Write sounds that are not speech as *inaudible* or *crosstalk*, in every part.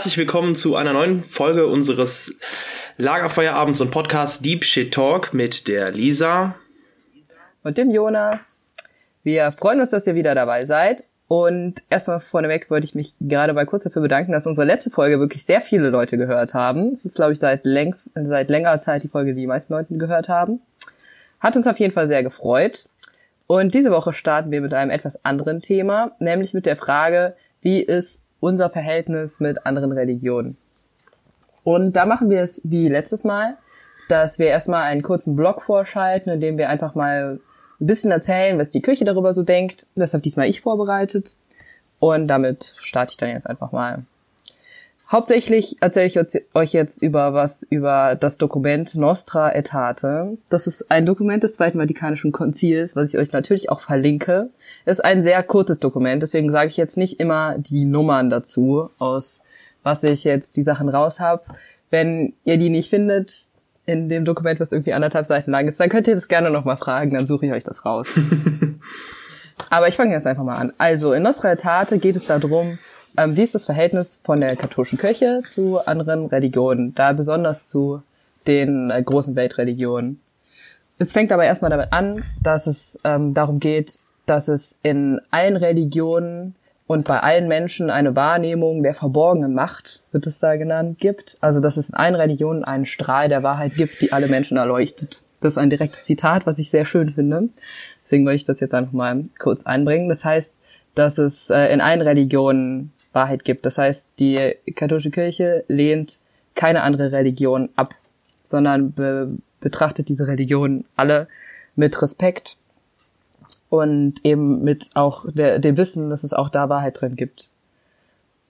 Herzlich willkommen zu einer neuen Folge unseres Lagerfeuerabends und Podcast Deep Shit Talk mit der Lisa und dem Jonas. Wir freuen uns, dass ihr wieder dabei seid. Und erstmal vorneweg wollte ich mich gerade mal kurz dafür bedanken, dass unsere letzte Folge wirklich sehr viele Leute gehört haben. Es ist, glaube ich, seit, längst, seit längerer Zeit die Folge, die die meisten Leute gehört haben. Hat uns auf jeden Fall sehr gefreut. Und diese Woche starten wir mit einem etwas anderen Thema, nämlich mit der Frage, wie ist unser Verhältnis mit anderen Religionen. Und da machen wir es wie letztes Mal, dass wir erstmal einen kurzen Blog vorschalten, in dem wir einfach mal ein bisschen erzählen, was die Kirche darüber so denkt. Das habe diesmal ich vorbereitet. Und damit starte ich dann jetzt einfach mal. Hauptsächlich erzähle ich euch jetzt über was über das Dokument Nostra Aetate. Das ist ein Dokument des Zweiten Vatikanischen Konzils, was ich euch natürlich auch verlinke. Es ist ein sehr kurzes Dokument, deswegen sage ich jetzt nicht immer die Nummern dazu, aus was ich jetzt die Sachen raus habe. Wenn ihr die nicht findet in dem Dokument, was irgendwie anderthalb Seiten lang ist, dann könnt ihr das gerne nochmal fragen, dann suche ich euch das raus. *laughs* Aber ich fange jetzt einfach mal an. Also in Nostra Aetate geht es darum, ähm, wie ist das Verhältnis von der katholischen Kirche zu anderen Religionen, da besonders zu den äh, großen Weltreligionen? Es fängt aber erstmal damit an, dass es ähm, darum geht, dass es in allen Religionen und bei allen Menschen eine Wahrnehmung der verborgenen Macht, wird es da genannt, gibt. Also dass es in allen Religionen einen Strahl der Wahrheit gibt, die alle Menschen erleuchtet. Das ist ein direktes Zitat, was ich sehr schön finde. Deswegen wollte ich das jetzt einfach mal kurz einbringen. Das heißt, dass es äh, in allen Religionen Wahrheit gibt. Das heißt, die katholische Kirche lehnt keine andere Religion ab, sondern be betrachtet diese Religionen alle mit Respekt und eben mit auch der, dem Wissen, dass es auch da Wahrheit drin gibt.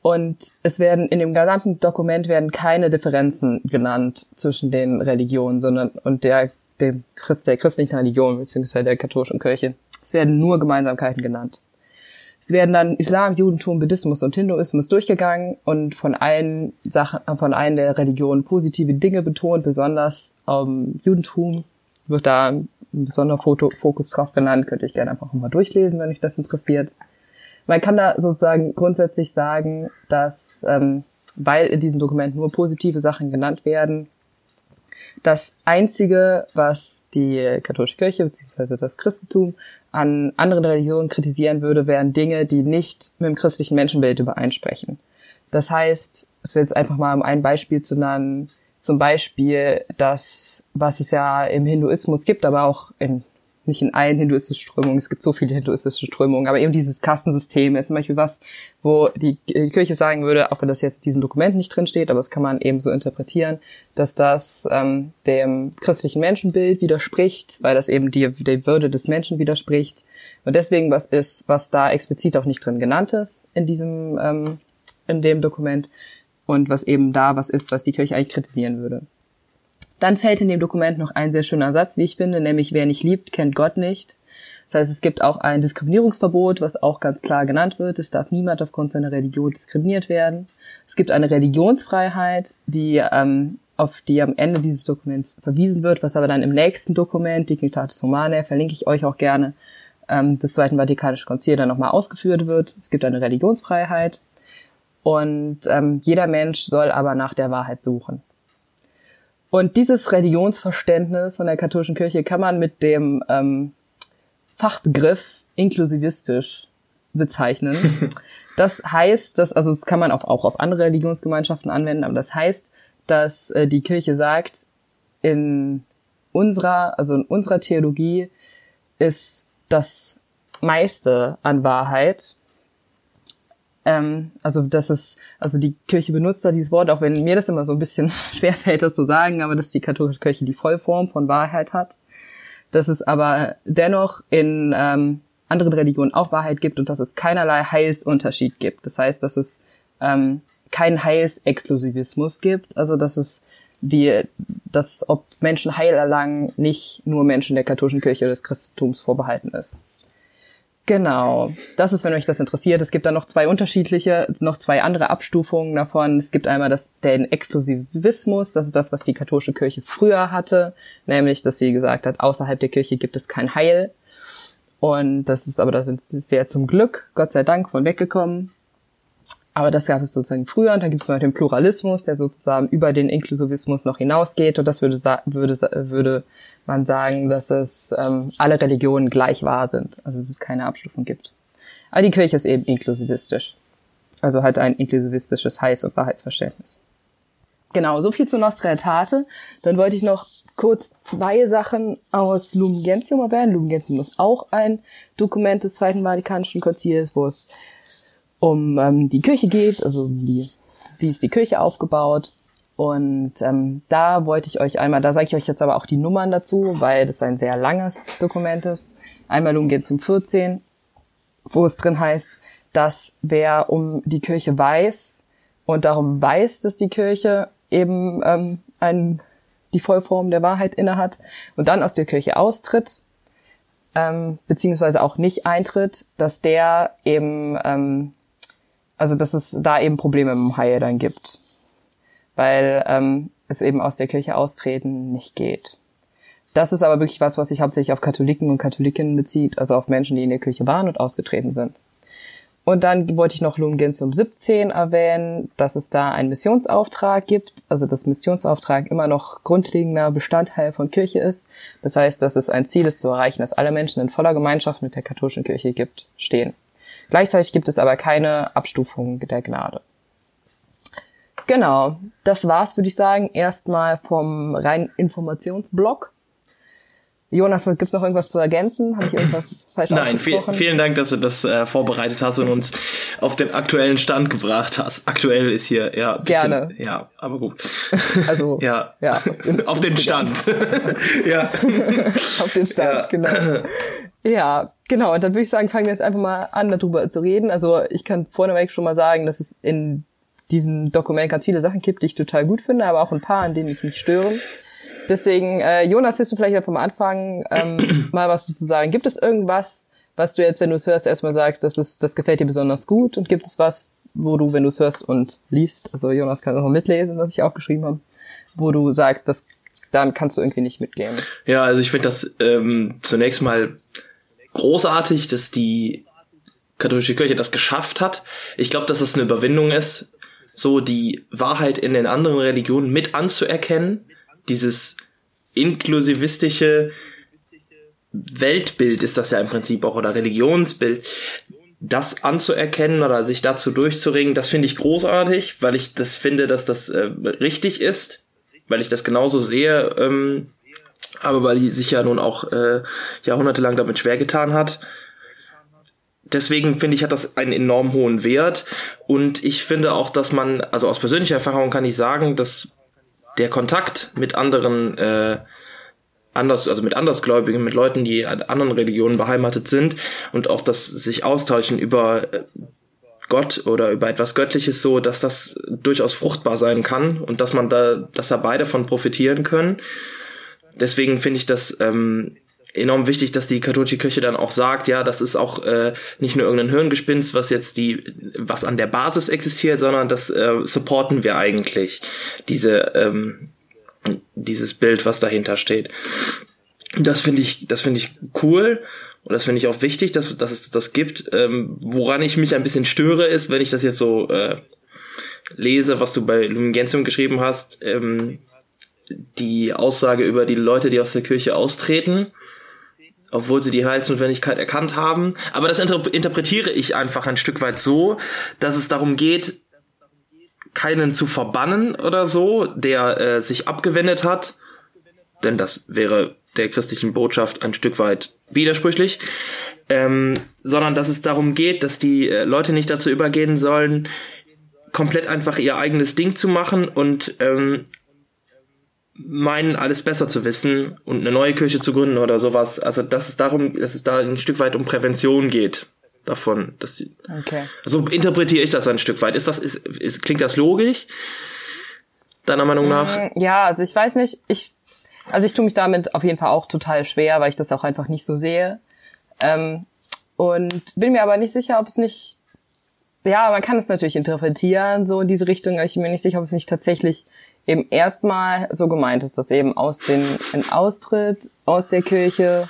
Und es werden in dem gesamten Dokument werden keine Differenzen genannt zwischen den Religionen, sondern und der dem Christ, der christlichen Religion beziehungsweise der katholischen Kirche. Es werden nur Gemeinsamkeiten genannt. Es werden dann Islam, Judentum, Buddhismus und Hinduismus durchgegangen und von allen Sachen, von allen der Religionen positive Dinge betont, besonders ähm, Judentum wird da ein besonderer Foto Fokus drauf genannt, könnte ich gerne einfach mal durchlesen, wenn euch das interessiert. Man kann da sozusagen grundsätzlich sagen, dass, ähm, weil in diesem Dokument nur positive Sachen genannt werden, das Einzige, was die katholische Kirche bzw. das Christentum an anderen Religionen kritisieren würde, wären Dinge, die nicht mit dem christlichen Menschenbild übereinsprechen. Das heißt, es ist jetzt einfach mal um ein Beispiel zu nennen, zum Beispiel das, was es ja im Hinduismus gibt, aber auch in nicht in allen hinduistischen Strömungen, es gibt so viele hinduistische Strömungen, aber eben dieses Kastensystem, jetzt zum Beispiel was, wo die Kirche sagen würde, auch wenn das jetzt in diesem Dokument nicht drin steht, aber das kann man eben so interpretieren, dass das ähm, dem christlichen Menschenbild widerspricht, weil das eben die, die Würde des Menschen widerspricht und deswegen was ist, was da explizit auch nicht drin genannt ist in diesem, ähm, in dem Dokument und was eben da was ist, was die Kirche eigentlich kritisieren würde. Dann fällt in dem Dokument noch ein sehr schöner Satz, wie ich finde, nämlich wer nicht liebt, kennt Gott nicht. Das heißt, es gibt auch ein Diskriminierungsverbot, was auch ganz klar genannt wird. Es darf niemand aufgrund seiner Religion diskriminiert werden. Es gibt eine Religionsfreiheit, die ähm, auf die am Ende dieses Dokuments verwiesen wird, was aber dann im nächsten Dokument, Dignitatis Humanae, verlinke ich euch auch gerne, ähm, des Zweiten Vatikanischen Konzils dann nochmal ausgeführt wird. Es gibt eine Religionsfreiheit und ähm, jeder Mensch soll aber nach der Wahrheit suchen. Und dieses Religionsverständnis von der katholischen Kirche kann man mit dem ähm, Fachbegriff inklusivistisch bezeichnen. *laughs* das heißt, dass, also das kann man auch, auch auf andere Religionsgemeinschaften anwenden, aber das heißt, dass äh, die Kirche sagt, in unserer, also in unserer Theologie ist das meiste an Wahrheit ähm, also das ist, also die Kirche benutzt da dieses Wort, auch wenn mir das immer so ein bisschen *laughs* schwerfällt, das zu sagen, aber dass die katholische Kirche die Vollform von Wahrheit hat. Dass es aber dennoch in ähm, anderen Religionen auch Wahrheit gibt und dass es keinerlei Heilsunterschied gibt. Das heißt, dass es ähm, keinen Heilsexklusivismus gibt, also dass es die, dass ob Menschen Heil erlangen, nicht nur Menschen der katholischen Kirche oder des Christentums vorbehalten ist. Genau. Das ist, wenn euch das interessiert. Es gibt da noch zwei unterschiedliche, noch zwei andere Abstufungen davon. Es gibt einmal das, den Exklusivismus. Das ist das, was die katholische Kirche früher hatte. Nämlich, dass sie gesagt hat, außerhalb der Kirche gibt es kein Heil. Und das ist aber, da sind sie sehr zum Glück, Gott sei Dank, von weggekommen. Aber das gab es sozusagen früher und dann gibt es noch den Pluralismus, der sozusagen über den Inklusivismus noch hinausgeht und das würde, würde, würde man sagen, dass es ähm, alle Religionen gleich wahr sind, also dass es keine Abstufung gibt. Aber die Kirche ist eben inklusivistisch. Also halt ein inklusivistisches Heiß- und Wahrheitsverständnis. Genau, so viel zu Nostra Aetate. Dann wollte ich noch kurz zwei Sachen aus Lumen Gentium erwähnen. Lumen Gentium ist auch ein Dokument des Zweiten Vatikanischen Konzils, wo es um ähm, die Kirche geht, also die, wie ist die Kirche aufgebaut. Und ähm, da wollte ich euch einmal, da sage ich euch jetzt aber auch die Nummern dazu, weil das ein sehr langes Dokument ist. Einmal Lumen Gentium 14, wo es drin heißt, dass wer um die Kirche weiß und darum weiß, dass die Kirche eben ähm, ein, die Vollform der Wahrheit innehat und dann aus der Kirche austritt, ähm, beziehungsweise auch nicht eintritt, dass der eben, ähm, also dass es da eben Probleme im Haie dann gibt, weil ähm, es eben aus der Kirche austreten nicht geht. Das ist aber wirklich was, was sich hauptsächlich auf Katholiken und Katholikinnen bezieht, also auf Menschen, die in der Kirche waren und ausgetreten sind. Und dann wollte ich noch Lumen Gentium 17 erwähnen, dass es da einen Missionsauftrag gibt, also dass Missionsauftrag immer noch grundlegender Bestandteil von Kirche ist. Das heißt, dass es ein Ziel ist zu erreichen, dass alle Menschen in voller Gemeinschaft mit der katholischen Kirche gibt, stehen. Gleichzeitig gibt es aber keine Abstufung der Gnade. Genau, das war's, würde ich sagen, erstmal vom reinen Informationsblock. Jonas, gibt's noch irgendwas zu ergänzen? Habe ich irgendwas falsch Nein, viel, vielen Dank, dass du das äh, vorbereitet hast und uns auf den aktuellen Stand gebracht hast. Aktuell ist hier ja bisschen, gerne. Ja, aber gut. Also *laughs* ja, ja auf den Stand. *laughs* ja, *laughs* auf den Stand, ja. genau. Ja, genau. Und dann würde ich sagen, fangen wir jetzt einfach mal an, darüber zu reden. Also ich kann vorneweg schon mal sagen, dass es in diesem Dokument ganz viele Sachen gibt, die ich total gut finde, aber auch ein paar, an denen mich nicht stören. Deswegen, äh, Jonas, willst du vielleicht einfach mal anfangen, ähm, *clears throat* mal was zu sagen? Gibt es irgendwas, was du jetzt, wenn du es hörst, erstmal sagst, das, ist, das gefällt dir besonders gut? Und gibt es was, wo du, wenn du es hörst und liest, also Jonas kann auch mitlesen, was ich auch geschrieben habe, wo du sagst, das, dann kannst du irgendwie nicht mitgehen? Ja, also ich finde das ähm, zunächst mal großartig, dass die katholische Kirche das geschafft hat. Ich glaube, dass es eine Überwindung ist, so die Wahrheit in den anderen Religionen mit anzuerkennen dieses inklusivistische Weltbild ist das ja im Prinzip auch oder Religionsbild, das anzuerkennen oder sich dazu durchzuringen, das finde ich großartig, weil ich das finde, dass das äh, richtig ist, weil ich das genauso sehe, ähm, aber weil die sich ja nun auch äh, jahrhundertelang damit schwer getan hat. Deswegen finde ich, hat das einen enorm hohen Wert und ich finde auch, dass man, also aus persönlicher Erfahrung kann ich sagen, dass der Kontakt mit anderen äh, anders, also mit Andersgläubigen, mit Leuten, die an anderen Religionen beheimatet sind und auch das sich austauschen über äh, Gott oder über etwas Göttliches so, dass das durchaus fruchtbar sein kann und dass man da, dass da beide von profitieren können. Deswegen finde ich das ähm, enorm wichtig, dass die katholische Kirche dann auch sagt, ja, das ist auch äh, nicht nur irgendein Hirngespinst, was jetzt die, was an der Basis existiert, sondern das äh, supporten wir eigentlich, diese, ähm, dieses Bild, was dahinter steht. Das finde ich, das finde ich cool. Und das finde ich auch wichtig, dass, dass es das gibt. Ähm, woran ich mich ein bisschen störe, ist, wenn ich das jetzt so äh, lese, was du bei Lumen Gentium geschrieben hast, ähm, die Aussage über die Leute, die aus der Kirche austreten obwohl sie die Heilsnotwendigkeit erkannt haben. Aber das interpretiere ich einfach ein Stück weit so, dass es darum geht, keinen zu verbannen oder so, der äh, sich abgewendet hat, denn das wäre der christlichen Botschaft ein Stück weit widersprüchlich, ähm, sondern dass es darum geht, dass die äh, Leute nicht dazu übergehen sollen, komplett einfach ihr eigenes Ding zu machen und ähm, meinen, alles besser zu wissen und eine neue Kirche zu gründen oder sowas. Also, dass es darum, dass es da ein Stück weit um Prävention geht davon. Dass die, okay. So interpretiere ich das ein Stück weit. Ist das, ist, ist, klingt das logisch? Deiner Meinung nach? Mm, ja, also ich weiß nicht, ich, also ich tue mich damit auf jeden Fall auch total schwer, weil ich das auch einfach nicht so sehe. Ähm, und bin mir aber nicht sicher, ob es nicht, ja, man kann es natürlich interpretieren, so in diese Richtung, aber ich bin mir nicht sicher, ob es nicht tatsächlich eben erstmal so gemeint ist, dass eben aus dem ein Austritt aus der Kirche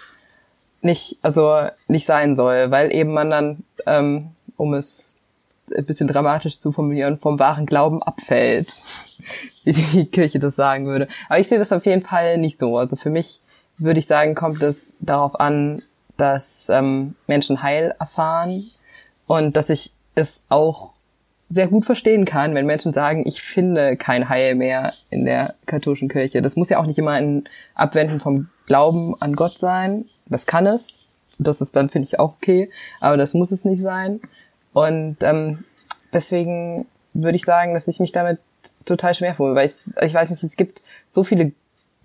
nicht, also nicht sein soll, weil eben man dann, ähm, um es ein bisschen dramatisch zu formulieren, vom wahren Glauben abfällt, *laughs* wie die Kirche das sagen würde. Aber ich sehe das auf jeden Fall nicht so. Also für mich würde ich sagen, kommt es darauf an, dass ähm, Menschen Heil erfahren und dass ich es auch sehr gut verstehen kann, wenn Menschen sagen, ich finde kein Heil mehr in der katholischen Kirche. Das muss ja auch nicht immer ein Abwenden vom Glauben an Gott sein. Das kann es. Das ist dann, finde ich, auch okay. Aber das muss es nicht sein. Und ähm, deswegen würde ich sagen, dass ich mich damit total schwer fühle, weil ich, ich weiß nicht, es gibt so viele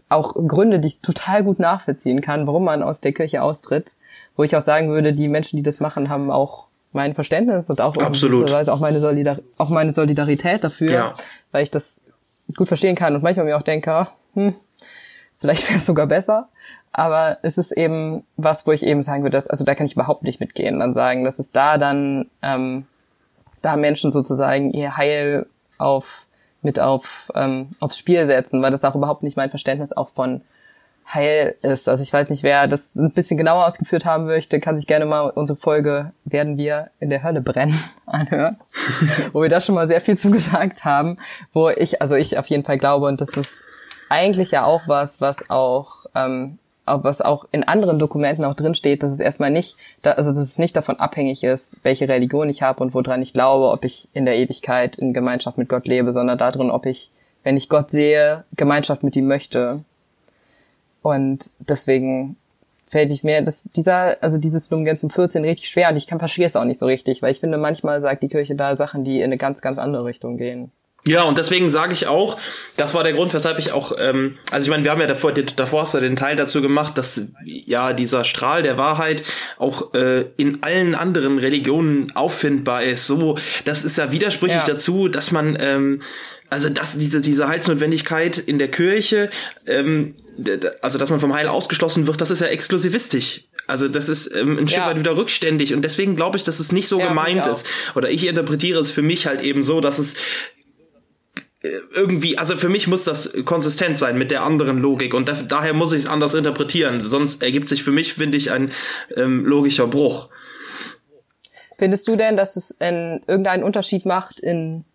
auch Gründe, die ich total gut nachvollziehen kann, warum man aus der Kirche austritt, wo ich auch sagen würde, die Menschen, die das machen, haben auch mein Verständnis und auch Absolut. auch meine, Solidar auch meine Solidarität dafür, Ja. weil ich das gut verstehen kann und manchmal mir auch denke, hm, vielleicht wäre es sogar besser. Aber es ist eben was, wo ich eben sagen würde, dass, also da kann ich überhaupt nicht mitgehen. Dann sagen, dass es da dann, ähm, da Menschen sozusagen ihr Heil auf, mit auf, ähm, aufs Spiel setzen, weil das auch überhaupt nicht mein Verständnis auch von Heil ist. Also ich weiß nicht, wer das ein bisschen genauer ausgeführt haben möchte, kann sich gerne mal unsere Folge Werden wir in der Hölle brennen *laughs* anhören, *laughs* wo wir da schon mal sehr viel zu gesagt haben, wo ich, also ich auf jeden Fall glaube, und das ist eigentlich ja auch was, was auch, ähm, was auch in anderen Dokumenten auch drinsteht, dass es erstmal nicht, da, also dass es nicht davon abhängig ist, welche Religion ich habe und woran ich glaube, ob ich in der Ewigkeit in Gemeinschaft mit Gott lebe, sondern darin, ob ich, wenn ich Gott sehe, Gemeinschaft mit ihm möchte. Und deswegen fällt ich mir das, dieser, also dieses Lumen 14 richtig schwer und ich kann verstehe es auch nicht so richtig, weil ich finde, manchmal sagt die Kirche da Sachen, die in eine ganz, ganz andere Richtung gehen. Ja, und deswegen sage ich auch, das war der Grund, weshalb ich auch, ähm, also ich meine, wir haben ja davor, davor hast du den Teil dazu gemacht, dass ja dieser Strahl der Wahrheit auch äh, in allen anderen Religionen auffindbar ist. So, das ist ja widersprüchlich Ja. dazu, dass man ähm, also dass diese diese Heilsnotwendigkeit in der Kirche, ähm, also dass man vom Heil ausgeschlossen wird, das ist ja exklusivistisch. Also das ist ähm, ein Stück Ja. weit wieder rückständig und deswegen glaube ich, dass es nicht so Ja, gemeint ist. Oder ich interpretiere es für mich halt eben so, dass es irgendwie, also für mich muss das konsistent sein mit der anderen Logik und da, daher muss ich es anders interpretieren. Sonst ergibt sich für mich, finde ich, ein ähm, logischer Bruch. Findest du denn, dass es einen, irgendeinen Unterschied macht in,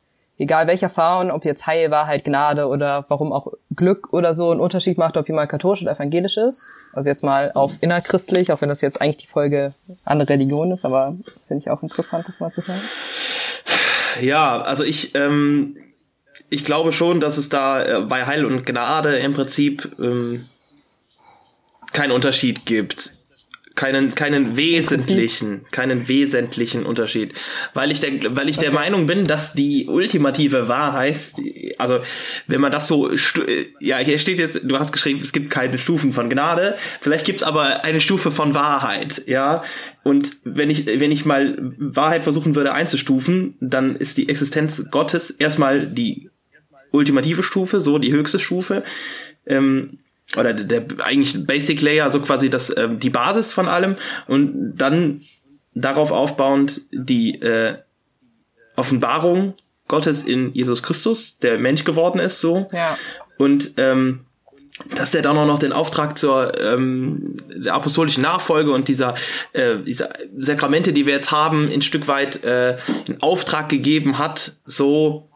egal welcher Erfahrung, ob jetzt Heil, Wahrheit, Gnade oder warum auch Glück oder so, einen Unterschied macht, ob jemand katholisch oder evangelisch ist? Also jetzt mal auf innerchristlich, auch wenn das jetzt eigentlich die Folge andere Religion ist, aber das finde ich auch interessant, das mal zu hören. Ja, also ich, ähm, ich glaube schon, dass es da äh, bei Heil und Gnade im Prinzip ähm, keinen Unterschied gibt. Keinen, keinen wesentlichen, keinen wesentlichen Unterschied. Weil ich der, weil ich der Meinung bin, dass die ultimative Wahrheit, also wenn man das so, ja, hier steht jetzt, du hast geschrieben, es gibt keine Stufen von Gnade, vielleicht gibt's aber eine Stufe von Wahrheit, ja. Und wenn ich, wenn ich mal Wahrheit versuchen würde einzustufen, dann ist die Existenz Gottes erstmal die ultimative Stufe, so die höchste Stufe. Ähm, oder der, der eigentlich Basic Layer, also quasi das ähm, die Basis von allem und dann darauf aufbauend die äh, Offenbarung Gottes in Jesus Christus, der Mensch geworden ist, so Ja. und ähm, dass der dann auch noch den Auftrag zur ähm, der apostolischen Nachfolge und dieser äh, dieser Sakramente, die wir jetzt haben, ein Stück weit äh, in Auftrag gegeben hat, so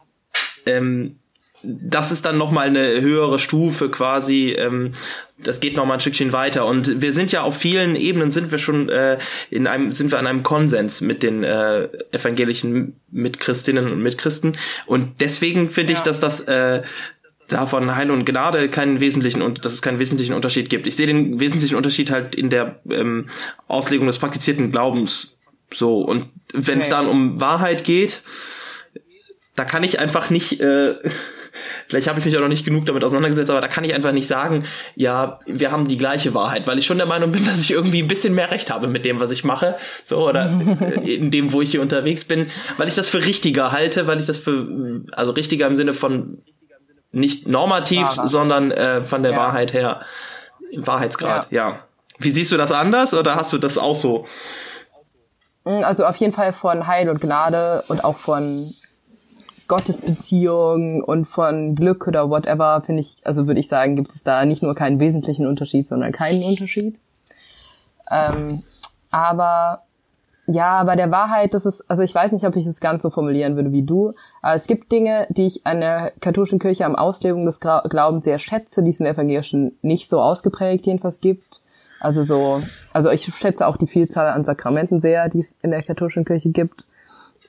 ähm, das ist dann noch mal eine höhere Stufe quasi. Ähm, das geht noch mal ein Stückchen weiter und wir sind ja auf vielen Ebenen sind wir schon äh, in einem sind wir an einem Konsens mit den äh, evangelischen Mitchristinnen und Mitchristen und deswegen finde ich, Ja. dass das äh, davon Heil und Gnade keinen wesentlichen und dass es keinen wesentlichen Unterschied gibt. Ich sehe den wesentlichen Unterschied halt in der ähm, Auslegung des praktizierten Glaubens so und wenn es Okay. dann um Wahrheit geht, da kann ich einfach nicht, äh, vielleicht habe ich mich auch noch nicht genug damit auseinandergesetzt, aber da kann ich einfach nicht sagen, ja, wir haben die gleiche Wahrheit, weil ich schon der Meinung bin, dass ich irgendwie ein bisschen mehr Recht habe mit dem, was ich mache, so oder *laughs* in dem, wo ich hier unterwegs bin, weil ich das für richtiger halte, weil ich das für, also richtiger im Sinne von nicht normativ, Wahrer. sondern äh, von der Ja. Wahrheit her, im Wahrheitsgrad, ja. Wie siehst du das anders oder hast du das auch so? Also auf jeden Fall von Heil und Gnade und auch von Gottesbeziehung und von Glück oder whatever, finde ich, also würde ich sagen, gibt es da nicht nur keinen wesentlichen Unterschied, sondern keinen Unterschied. Ähm, aber ja, bei der Wahrheit, das ist, also ich weiß nicht, ob ich es ganz so formulieren würde wie du, aber es gibt Dinge, die ich an der katholischen Kirche am Auslebung des Glaubens sehr schätze, die es in der evangelischen nicht so ausgeprägt jedenfalls gibt. Also so, also ich schätze auch die Vielzahl an Sakramenten sehr, die es in der katholischen Kirche gibt.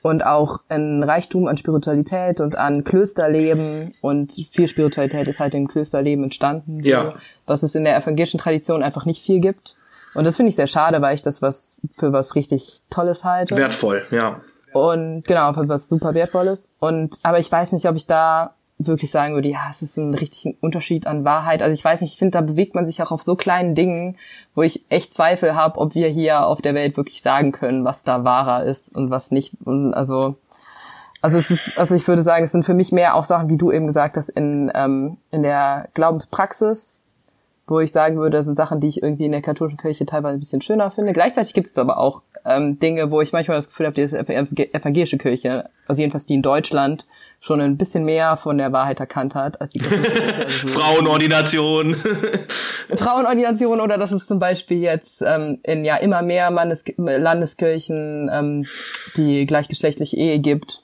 Und auch ein Reichtum an Spiritualität und an Klösterleben und viel Spiritualität ist halt im Klösterleben entstanden, so, ja. was es in der evangelischen Tradition einfach nicht viel gibt. Und das finde ich sehr schade, weil ich das was für was richtig Tolles halte. Wertvoll, ja. Und genau, für was super Wertvolles. Und aber ich weiß nicht, ob ich da wirklich sagen würde, ja, es ist ein richtiger Unterschied an Wahrheit. Also ich weiß nicht, ich finde, da bewegt man sich auch auf so kleinen Dingen, wo ich echt Zweifel habe, ob wir hier auf der Welt wirklich sagen können, was da wahrer ist und was nicht. Und also, also es ist, also ich würde sagen, es sind für mich mehr auch Sachen, wie du eben gesagt hast, in, ähm, in der Glaubenspraxis wo ich sagen würde, das sind Sachen, die ich irgendwie in der katholischen Kirche teilweise ein bisschen schöner finde. Gleichzeitig gibt es aber auch ähm, Dinge, wo ich manchmal das Gefühl habe, die evangelische Kirche, also jedenfalls die in Deutschland, schon ein bisschen mehr von der Wahrheit erkannt hat als die. *laughs* Also Frauenordination. *laughs* Frauenordination oder dass es zum Beispiel jetzt ähm, in ja immer mehr Mannes Landeskirchen ähm, die gleichgeschlechtliche Ehe gibt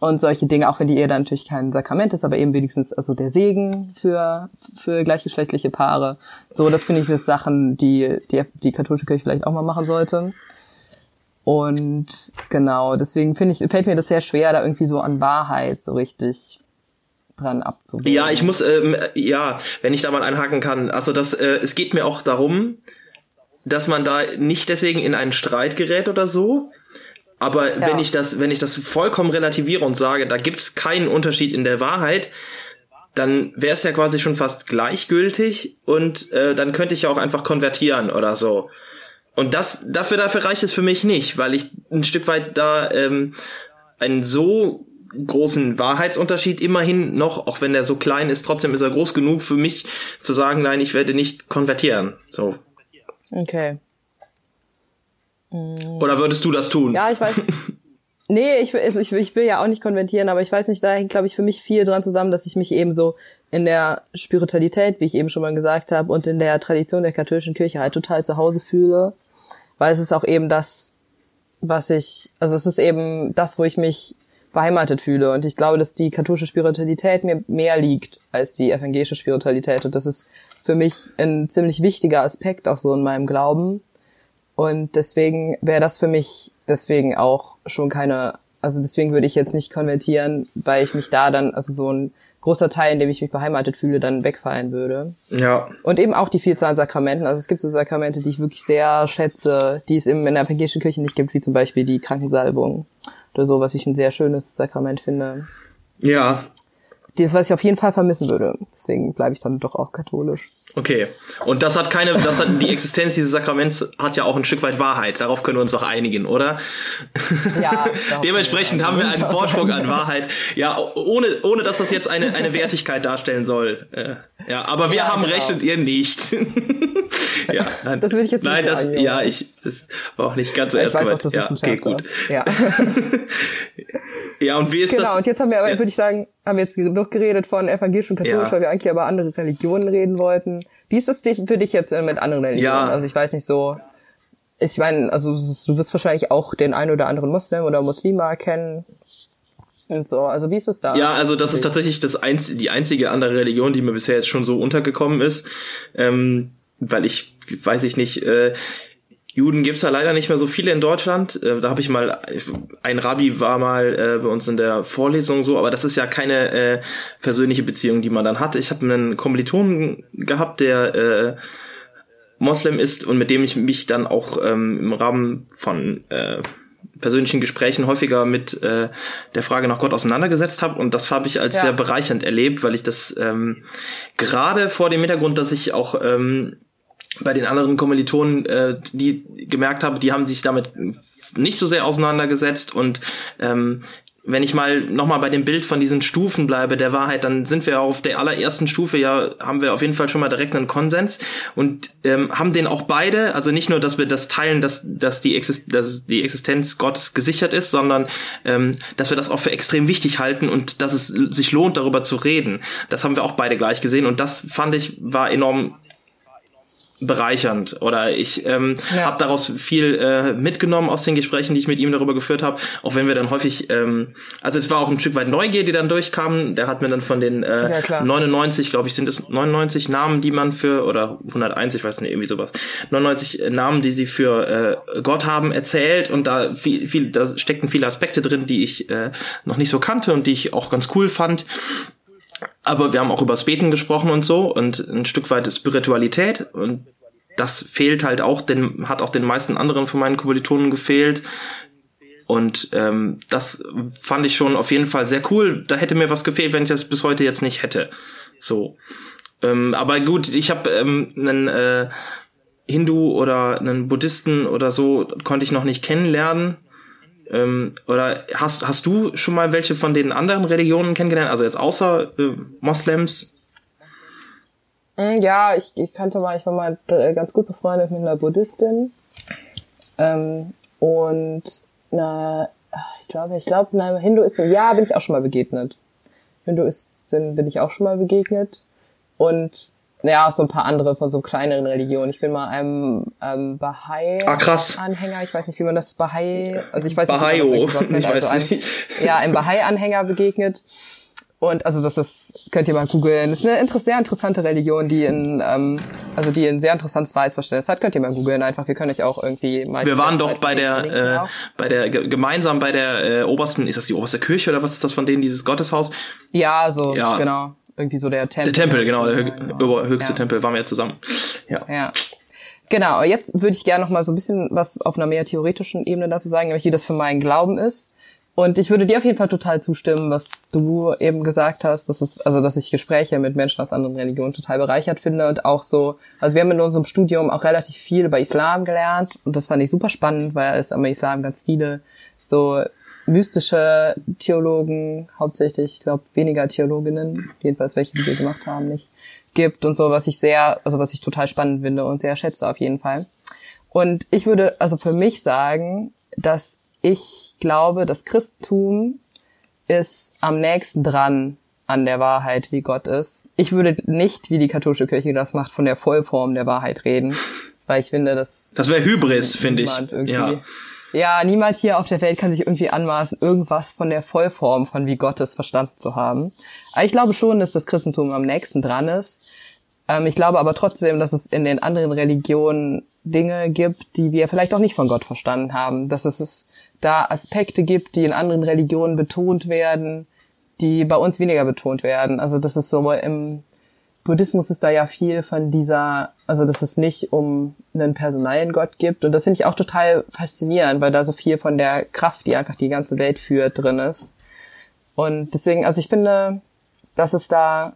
und solche Dinge, auch wenn die Ehe dann natürlich kein Sakrament ist, aber eben wenigstens also der Segen für für gleichgeschlechtliche Paare. So, das finde ich sind Sachen, die, die die katholische Kirche vielleicht auch mal machen sollte. Und genau, deswegen finde ich fällt mir das sehr schwer, da irgendwie so an Wahrheit so richtig dran abzubilden. Ja, ich muss ähm, ja, wenn ich da mal einhaken kann, also das äh, es geht mir auch darum, dass man da nicht deswegen in einen Streit gerät oder so, aber ja. wenn ich das, wenn ich das vollkommen relativiere und sage, da gibt es keinen Unterschied in der Wahrheit, dann wäre es ja quasi schon fast gleichgültig und äh, dann könnte ich ja auch einfach konvertieren oder so. Und das, dafür, dafür reicht es für mich nicht, weil ich ein Stück weit da ähm, einen so großen Wahrheitsunterschied immerhin noch, auch wenn der so klein ist, trotzdem ist er groß genug für mich zu sagen, nein, ich werde nicht konvertieren. So. Okay. Oder würdest du das tun? Ja, ich weiß. Nee, ich, ich, ich will ja auch nicht konvertieren, aber ich weiß nicht, da hängt, glaube ich, für mich viel dran zusammen, dass ich mich eben so in der Spiritualität, wie ich eben schon mal gesagt habe, und in der Tradition der katholischen Kirche halt total zu Hause fühle. Weil es ist auch eben das, was ich, also es ist eben das, wo ich mich beheimatet fühle. Und ich glaube, dass die katholische Spiritualität mir mehr liegt als die evangelische Spiritualität. Und das ist für mich ein ziemlich wichtiger Aspekt auch so in meinem Glauben und deswegen wäre das für mich deswegen auch schon keine, also deswegen würde ich jetzt nicht konvertieren, weil ich mich da dann, also so ein großer Teil, in dem ich mich beheimatet fühle, dann wegfallen würde. Ja. Und eben auch die Vielzahl an Sakramenten. Also es gibt so Sakramente, die ich wirklich sehr schätze, die es eben in der evangelischen Kirche nicht gibt, wie zum Beispiel die Krankensalbung oder so, was ich ein sehr schönes Sakrament finde. Ja. Das, was ich auf jeden Fall vermissen würde. Deswegen bleibe ich dann doch auch katholisch. Okay. Und das hat keine, das hat, die Existenz dieses Sakraments hat ja auch ein Stück weit Wahrheit. Darauf können wir uns doch einigen, oder? Ja. *laughs* Dementsprechend haben wir einen Vorsprung an Wahrheit. Ja, ohne, ohne dass das jetzt eine, eine Wertigkeit darstellen soll. Äh, ja, aber wir ja, haben genau. recht und ihr nicht. *laughs* ja, *laughs* nein, das will ich jetzt nicht Nein, das, ja, ich, das war auch nicht ganz so ernst gemeint. Ja, okay, gut. Ja. *laughs* ja, und wie ist genau, das? Genau, und jetzt haben wir aber, ja. würde ich sagen, haben wir jetzt genug geredet von evangelisch und katholisch, ja. weil wir eigentlich über andere Religionen reden wollten. Wie ist das für dich jetzt mit anderen Religionen? Ja. Also ich weiß nicht so, ich meine, also du wirst wahrscheinlich auch den einen oder anderen Muslim oder Muslima erkennen. Und so, also wie ist es da? Ja, also das ist tatsächlich das einz die einzige andere Religion, die mir bisher jetzt schon so untergekommen ist. Ähm, weil ich, weiß ich nicht, äh, Juden gibt's ja leider nicht mehr so viele in Deutschland. Äh, da habe ich mal, ein Rabbi war mal äh, bei uns in der Vorlesung so, aber das ist ja keine äh, persönliche Beziehung, die man dann hat. Ich habe einen Kommilitonen gehabt, der äh, Moslem ist und mit dem ich mich dann auch ähm, im Rahmen von äh, persönlichen Gesprächen häufiger mit äh, der Frage nach Gott auseinandergesetzt habe und das habe ich als ja. sehr bereichernd erlebt, weil ich das ähm, gerade vor dem Hintergrund, dass ich auch ähm, bei den anderen Kommilitonen, äh, die gemerkt habe, die haben sich damit nicht so sehr auseinandergesetzt und ähm, wenn ich mal nochmal bei dem Bild von diesen Stufen bleibe der Wahrheit, dann sind wir auf der allerersten Stufe ja, haben wir auf jeden Fall schon mal direkt einen Konsens und ähm, haben den auch beide, also nicht nur, dass wir das teilen, dass, dass, die, Exist dass die Existenz Gottes gesichert ist, sondern ähm, dass wir das auch für extrem wichtig halten und dass es sich lohnt, darüber zu reden. Das haben wir auch beide gleich gesehen und das fand ich war enorm bereichernd. Oder ich ähm, ja. habe daraus viel äh, mitgenommen aus den Gesprächen, die ich mit ihm darüber geführt habe, auch wenn wir dann häufig, ähm, also es war auch ein Stück weit Neugier, die dann durchkamen, der hat mir dann von den äh, ja, 99, glaube ich, sind es 99 Namen, die man für, oder 101, ich weiß nicht, irgendwie sowas, 99 Namen, die sie für äh, Gott haben, erzählt. Und da viel, viel, da steckten viele Aspekte drin, die ich äh, noch nicht so kannte und die ich auch ganz cool fand aber wir haben auch über Beten gesprochen und so und ein Stück weit Spiritualität und das fehlt halt auch, den, hat auch den meisten anderen von meinen Kommilitonen gefehlt. Und ähm, das fand ich schon auf jeden Fall sehr cool. Da hätte mir was gefehlt, wenn ich das bis heute jetzt nicht hätte. So. Ähm, aber gut, ich habe ähm, einen äh, Hindu oder einen Buddhisten oder so konnte ich noch nicht kennenlernen. Ähm, oder hast, hast du schon mal welche von den anderen Religionen kennengelernt? Also jetzt außer äh, Moslems? Mm, ja, ich, ich kannte mal, ich war mal äh, ganz gut befreundet mit einer Buddhistin. Ähm, und na, ich glaube, ich glaube, einer Hinduistin, ja, bin ich auch schon mal begegnet. Hinduistin bin ich auch schon mal begegnet. Und ja, so ein paar andere von so kleineren Religionen. Ich bin mal einem ähm, Bahai-Anhänger, ah, ich weiß nicht, wie man das Bahai, also ich weiß Bahai nicht, wie man das nennt, *laughs* also ein, ja, einem Bahai-Anhänger begegnet. Und also das ist, könnt ihr mal googeln. Das ist eine inter sehr interessante Religion, die in, ähm, also die ein sehr interessantes Wahrheitsverständnis hat. Könnt ihr mal googeln einfach. Wir können euch auch irgendwie mal. Wir waren doch bei der, äh, bei der gemeinsam bei der äh, obersten, ist das die oberste Kirche oder was ist das von denen dieses Gotteshaus? Ja, so ja. genau irgendwie so der Tempel. Der Tempel, genau, der genau. höchste ja. Tempel, waren wir ja zusammen. Ja. ja. Genau, jetzt würde ich gerne noch mal so ein bisschen was auf einer mehr theoretischen Ebene dazu sagen, nämlich wie das für meinen Glauben ist. Und ich würde dir auf jeden Fall total zustimmen, was du eben gesagt hast, dass es, also dass ich Gespräche mit Menschen aus anderen Religionen total bereichert finde und auch so, also wir haben in unserem Studium auch relativ viel über Islam gelernt und das fand ich super spannend, weil es am Islam ganz viele so mystische Theologen, hauptsächlich, ich glaube weniger Theologinnen, jedenfalls welche, die wir gemacht haben, nicht, gibt und so, was ich sehr, also was ich total spannend finde und sehr schätze auf jeden Fall. Und ich würde also für mich sagen, dass ich glaube, das Christentum ist am nächsten dran an der Wahrheit, wie Gott ist. Ich würde nicht, wie die katholische Kirche das macht, von der Vollform der Wahrheit reden, weil ich finde, dass das wäre Hybris, finde ich. Ja ja, niemand hier auf der Welt kann sich irgendwie anmaßen, irgendwas von der Vollform von wie Gott es verstanden zu haben. Aber ich glaube schon, dass das Christentum am nächsten dran ist. Ähm, ich glaube aber trotzdem, dass es in den anderen Religionen Dinge gibt, die wir vielleicht auch nicht von Gott verstanden haben. Dass es da Aspekte gibt, die in anderen Religionen betont werden, die bei uns weniger betont werden. Also das ist so im Buddhismus ist da ja viel von dieser, also dass es nicht um einen personellen Gott gibt. Und das finde ich auch total faszinierend, weil da so viel von der Kraft, die einfach die ganze Welt führt, drin ist. Und deswegen, also ich finde, dass es da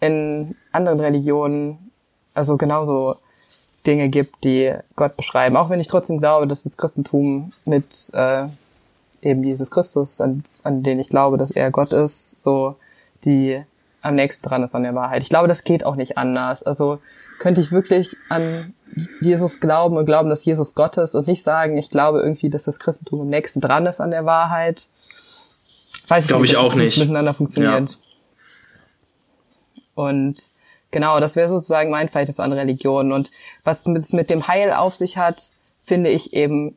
in anderen Religionen also genauso Dinge gibt, die Gott beschreiben. Auch wenn ich trotzdem glaube, dass das Christentum mit äh, eben Jesus Christus, an, an den ich glaube, dass er Gott ist, so die am nächsten dran ist an der Wahrheit. Ich glaube, das geht auch nicht anders. Also könnte ich wirklich an Jesus glauben und glauben, dass Jesus Gott ist und nicht sagen, ich glaube irgendwie, dass das Christentum am nächsten dran ist an der Wahrheit. Weiß ich glaube nicht, ich auch nicht. Miteinander funktioniert. Ja. Und genau, das wäre sozusagen mein Verhältnis an Religionen. Und was es mit dem Heil auf sich hat, finde ich eben,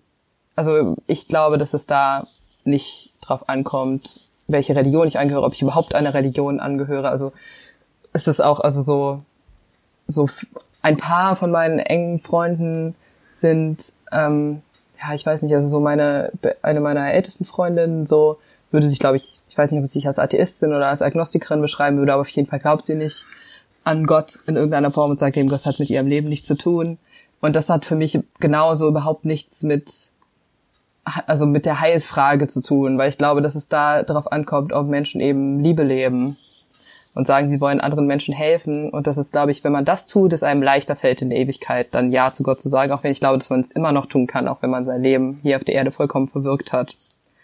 also ich glaube, dass es da nicht drauf ankommt, welche Religion ich angehöre, ob ich überhaupt einer Religion angehöre. Also ist es auch, also so, so ein paar von meinen engen Freunden sind, ähm, ja, ich weiß nicht, also so meine, eine meiner ältesten Freundinnen so würde sich, glaube ich, ich weiß nicht, ob sie sich als Atheistin oder als Agnostikerin beschreiben würde, aber auf jeden Fall glaubt sie nicht an Gott in irgendeiner Form und sagt eben, Gott hat mit ihrem Leben nichts zu tun. Und das hat für mich genauso überhaupt nichts mit also mit der Heilsfrage zu tun, weil ich glaube, dass es da darauf ankommt, ob Menschen eben Liebe leben und sagen, sie wollen anderen Menschen helfen. Und das ist, glaube ich, wenn man das tut, es einem leichter fällt in der Ewigkeit, dann Ja zu Gott zu sagen, auch wenn ich glaube, dass man es immer noch tun kann, auch wenn man sein Leben hier auf der Erde vollkommen verwirkt hat.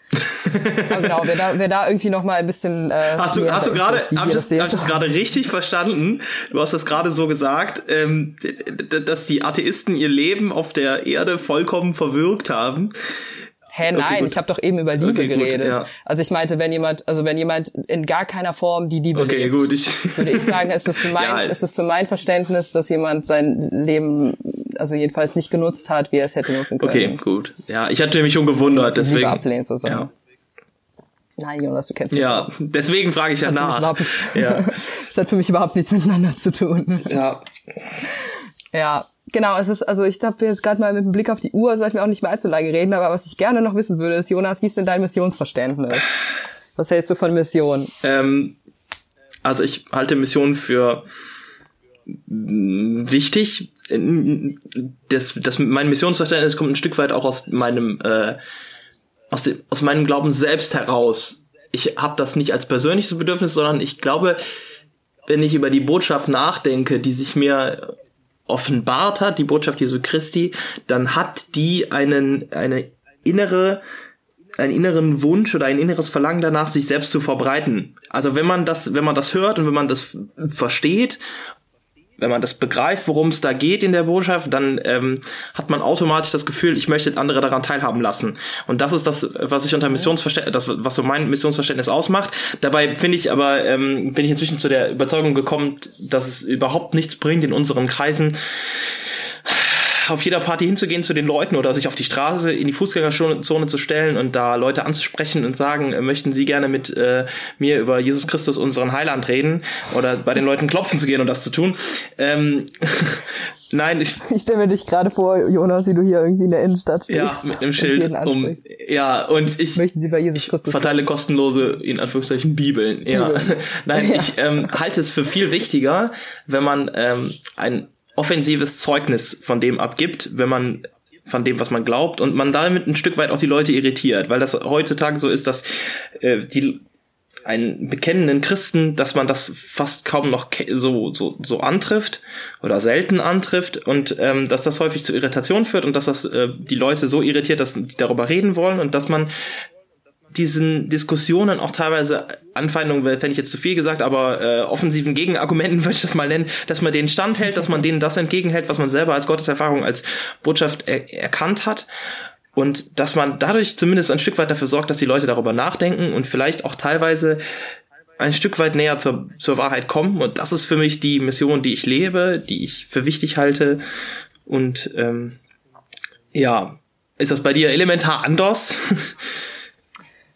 *laughs* Aber genau, wer da, wer da irgendwie noch mal ein bisschen. Äh, hast du, hast du gerade, hab ich das, hab ich das gerade richtig verstanden? Du hast das gerade so gesagt, ähm, dass die Atheisten ihr Leben auf der Erde vollkommen verwirkt haben. Hä, nein, okay, ich habe doch eben über Liebe okay, geredet. Gut, ja. Also ich meinte, wenn jemand, also wenn jemand in gar keiner Form die Liebe okay, lebt, gut, ich würde ich sagen, ist das für *laughs* mein, ja. ist das für mein Verständnis, dass jemand sein Leben, also jedenfalls nicht genutzt hat, wie er es hätte nutzen können. Okay, gut. Ja, ich hatte mich schon gewundert, deswegen. Liebe ablehnen sozusagen. Ja. Nein, Jonas, du kennst mich. Ja, deswegen frage ich ja nach. Ja. *laughs* das hat für mich überhaupt nichts miteinander zu tun. Ja. Ja, genau, es ist, also ich habe jetzt gerade mal mit dem Blick auf die Uhr, sollten wir auch nicht mehr allzu lange reden, aber was ich gerne noch wissen würde, ist, Jonas, wie ist denn dein Missionsverständnis? Was hältst du von Mission? Ähm, also ich halte Mission für wichtig. Das, das, mein Missionsverständnis kommt ein Stück weit auch aus meinem, äh, aus, dem, aus meinem Glauben selbst heraus. Ich habe das nicht als persönliches Bedürfnis, sondern ich glaube, wenn ich über die Botschaft nachdenke, die sich mir offenbart hat, die Botschaft Jesu Christi, dann hat die einen, eine innere, einen inneren Wunsch oder ein inneres Verlangen danach, sich selbst zu verbreiten. Also wenn man das, wenn man das hört und wenn man das versteht wenn man das begreift, worum es da geht in der Botschaft, dann ähm, hat man automatisch das Gefühl, ich möchte andere daran teilhaben lassen. Und das ist das, was ich unter Missionsverständnis, das, was so mein Missionsverständnis ausmacht. Dabei finde ich aber, ähm, bin ich inzwischen zu der Überzeugung gekommen, dass es überhaupt nichts bringt in unseren Kreisen, auf jeder Party hinzugehen zu den Leuten oder sich auf die Straße in die Fußgängerzone zu stellen und da Leute anzusprechen und sagen, äh, möchten Sie gerne mit äh, mir über Jesus Christus, unseren Heiland, reden oder bei den Leuten klopfen zu gehen und das zu tun. Ähm, *laughs* Nein, ich. Ich stelle mir dich gerade vor, Jonas, wie du hier irgendwie in der Innenstadt stehst. Ja, mit dem Schild. Um, ja, und ich. Möchten Sie bei Jesus Christus? verteile kostenlose, in Anführungszeichen, Bibeln. Ja. Bibeln. *laughs* Nein, ja. ich ähm, halte es für viel wichtiger, wenn man ähm, ein offensives Zeugnis von dem abgibt, wenn man von dem, was man glaubt und man damit ein Stück weit auch die Leute irritiert, weil das heutzutage so ist, dass äh, die einen bekennenden Christen, dass man das fast kaum noch so so so antrifft oder selten antrifft und ähm, dass das häufig zu Irritation führt und dass das äh, die Leute so irritiert, dass die darüber reden wollen und dass man diesen Diskussionen auch teilweise Anfeindungen, fände ich jetzt zu viel gesagt, aber äh, offensiven Gegenargumenten *laughs* würde ich das mal nennen, dass man denen standhält, dass man denen das entgegenhält, was man selber als Gotteserfahrung, als Botschaft er erkannt hat. Und dass man dadurch zumindest ein Stück weit dafür sorgt, dass die Leute darüber nachdenken und vielleicht auch teilweise ein Stück weit näher zur, zur Wahrheit kommen. Und das ist für mich die Mission, die ich lebe, die ich für wichtig halte. Und ähm, ja, ist das bei dir elementar anders? *laughs*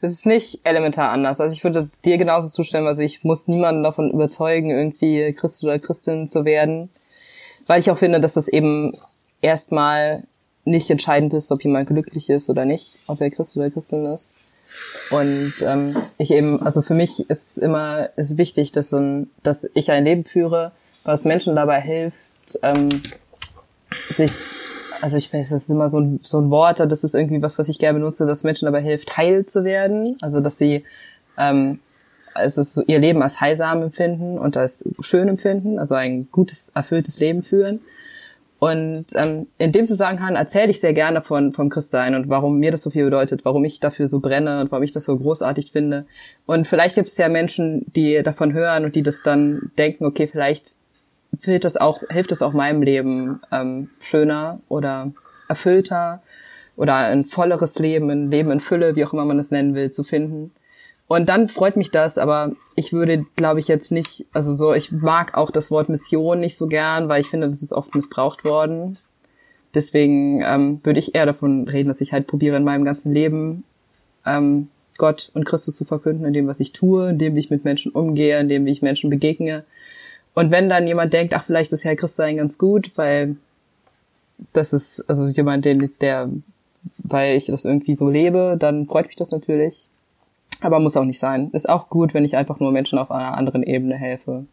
Das ist nicht elementar anders. Also ich würde dir genauso zustimmen. Also ich muss niemanden davon überzeugen, irgendwie Christ oder Christin zu werden. Weil ich auch finde, dass das eben erstmal nicht entscheidend ist, ob jemand glücklich ist oder nicht, ob er Christ oder Christin ist. Und ähm, ich eben, also für mich ist immer ist wichtig, dass, ein, dass ich ein Leben führe, was Menschen dabei hilft, ähm, sich also ich weiß, das ist immer so ein, so ein Wort, das ist irgendwie was, was ich gerne benutze, dass Menschen dabei hilft, heil zu werden. Also dass sie ähm, also so ihr Leben als heilsam empfinden und als schön empfinden, also ein gutes, erfülltes Leben führen. Und ähm, in dem Zusammenhang erzähle ich sehr gerne von vom Christsein und warum mir das so viel bedeutet, warum ich dafür so brenne und warum ich das so großartig finde. Und vielleicht gibt es ja Menschen, die davon hören und die das dann denken, okay, vielleicht hilft es auch, hilft es auch meinem Leben ähm, schöner oder erfüllter oder ein volleres Leben, ein Leben in Fülle, wie auch immer man es nennen will, zu finden. Und dann freut mich das, aber ich würde, glaube ich, jetzt nicht, also so, ich mag auch das Wort Mission nicht so gern, weil ich finde, das ist oft missbraucht worden. Deswegen ähm, würde ich eher davon reden, dass ich halt probiere, in meinem ganzen Leben ähm, Gott und Christus zu verkünden, in dem, was ich tue, in dem, wie ich mit Menschen umgehe, in dem, wie ich Menschen begegne, und wenn dann jemand denkt, ach, vielleicht ist Herr Christian ganz gut, weil das ist, also jemand, den, der, weil ich das irgendwie so lebe, dann freut mich das natürlich. Aber muss auch nicht sein. Ist auch gut, wenn ich einfach nur Menschen auf einer anderen Ebene helfe.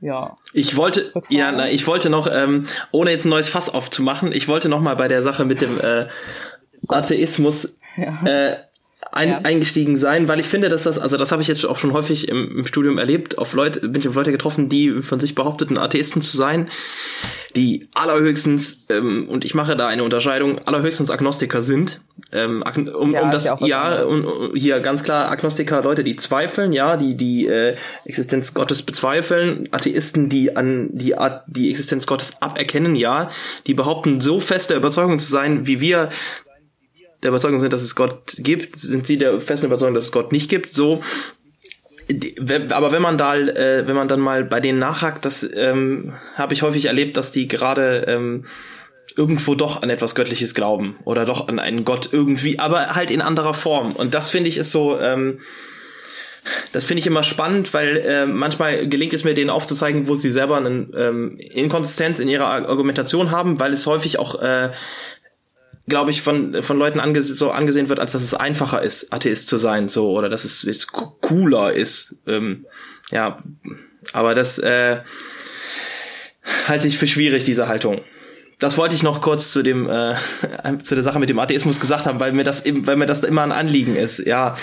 Ja. Ich wollte, ja, na, ich wollte noch, ähm, ohne jetzt ein neues Fass aufzumachen, ich wollte noch mal bei der Sache mit dem äh, Atheismus ja. äh, ein, ja. eingestiegen sein, weil ich finde, dass das, also das habe ich jetzt auch schon häufig im, im, Studium erlebt, auf Leute, bin ich auf Leute getroffen, die von sich behaupteten, Atheisten zu sein, die allerhöchstens, ähm, und ich mache da eine Unterscheidung, allerhöchstens Agnostiker sind. Ähm, um, ja, um das, ja, und, hier ganz klar Agnostiker, Leute, die zweifeln, ja, die die äh, Existenz Gottes bezweifeln, Atheisten, die an die Art, die Existenz Gottes aberkennen, ja, die behaupten, so fest der Überzeugung zu sein, wie wir der Überzeugung sind, dass es Gott gibt, sind sie der festen Überzeugung, dass es Gott nicht gibt. So, aber wenn man da, äh, wenn man dann mal bei denen nachhakt, das ähm, habe ich häufig erlebt, dass die gerade ähm, irgendwo doch an etwas Göttliches glauben oder doch an einen Gott irgendwie, aber halt in anderer Form. Und das finde ich ist so, ähm, das finde ich immer spannend, weil äh, manchmal gelingt es mir, denen aufzuzeigen, wo sie selber eine ähm, Inkonsistenz in ihrer Argumentation haben, weil es häufig auch äh, glaube ich, von, von Leuten ange so angesehen wird, als dass es einfacher ist, Atheist zu sein, so, oder dass es jetzt cooler ist. Ähm, ja, aber das äh, halte ich für schwierig, diese Haltung. Das wollte ich noch kurz zu dem äh, zu der Sache mit dem Atheismus gesagt haben, weil mir das eben, weil mir das immer ein Anliegen ist. Ja.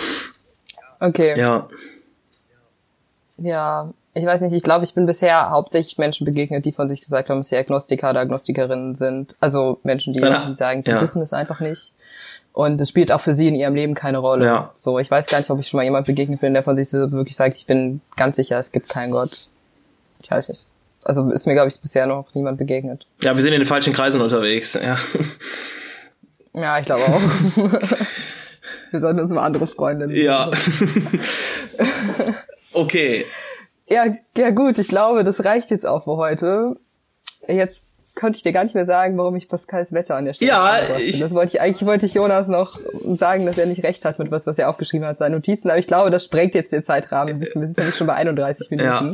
Okay. Ja. Ja, ich weiß nicht, ich glaube, ich bin bisher hauptsächlich Menschen begegnet, die von sich gesagt haben, dass sie Agnostiker oder Agnostikerinnen sind. Also Menschen, die, ja. die sagen, die ja. wissen es einfach nicht. Und es spielt auch für sie in ihrem Leben keine Rolle. Ja. So, ich weiß gar nicht, ob ich schon mal jemand begegnet bin, der von sich wirklich sagt, ich bin ganz sicher, es gibt keinen Gott. Ich weiß nicht. Also ist mir, glaube ich, bisher noch niemand begegnet. Ja, wir sind in den falschen Kreisen unterwegs, ja. Ja, ich glaube auch. *laughs* wir sollten uns mal andere Freunde nehmen. Ja. *laughs* okay. Ja, ja gut, ich glaube, das reicht jetzt auch für heute. Jetzt konnte ich dir gar nicht mehr sagen, warum ich Pascals Wetter an der Stelle Ja, ich, das wollte ich eigentlich wollte ich Jonas noch sagen, dass er nicht recht hat mit was, was er aufgeschrieben hat, seine Notizen. Aber ich glaube, das sprengt jetzt den Zeitrahmen. Wir sind nämlich schon bei 31 Minuten. Ja.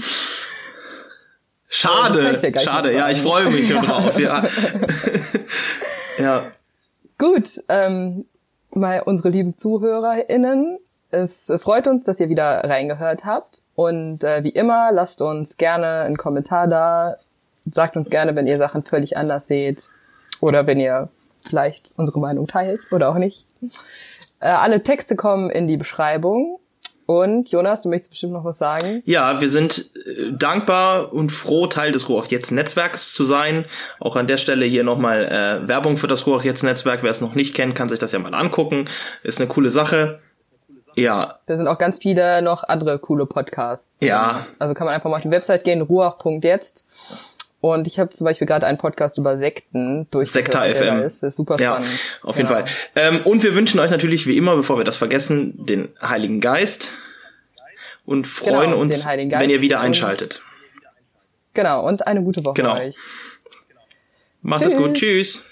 Schade, ja schade. Ja, ich freue mich schon drauf. Ja. *laughs* ja. Gut, ähm, mal unsere lieben ZuhörerInnen. Es freut uns, dass ihr wieder reingehört habt. Und äh, wie immer, lasst uns gerne einen Kommentar da. Sagt uns gerne, wenn ihr Sachen völlig anders seht. Oder wenn ihr vielleicht unsere Meinung teilt oder auch nicht. Äh, alle Texte kommen in die Beschreibung. Und Jonas, du möchtest bestimmt noch was sagen? Ja, wir sind äh, dankbar und froh, Teil des Ruach jetzt Netzwerks zu sein. Auch an der Stelle hier nochmal äh, Werbung für das Ruach jetzt Netzwerk. Wer es noch nicht kennt, kann sich das ja mal angucken. Ist eine coole Sache. Ja. Da sind auch ganz viele noch andere coole Podcasts. Ja. Also kann man einfach mal auf die Website gehen, ruach.jetzt. Und ich habe zum Beispiel gerade einen Podcast über Sekten durch Sekta FM. Ist. Das ist super spannend. Ja, auf jeden ja. Fall. Ähm, und wir wünschen euch natürlich wie immer, bevor wir das vergessen, den Heiligen Geist und freuen genau, uns, wenn ihr wieder einschaltet. Genau, und eine gute Woche genau. euch. Macht es gut. Tschüss.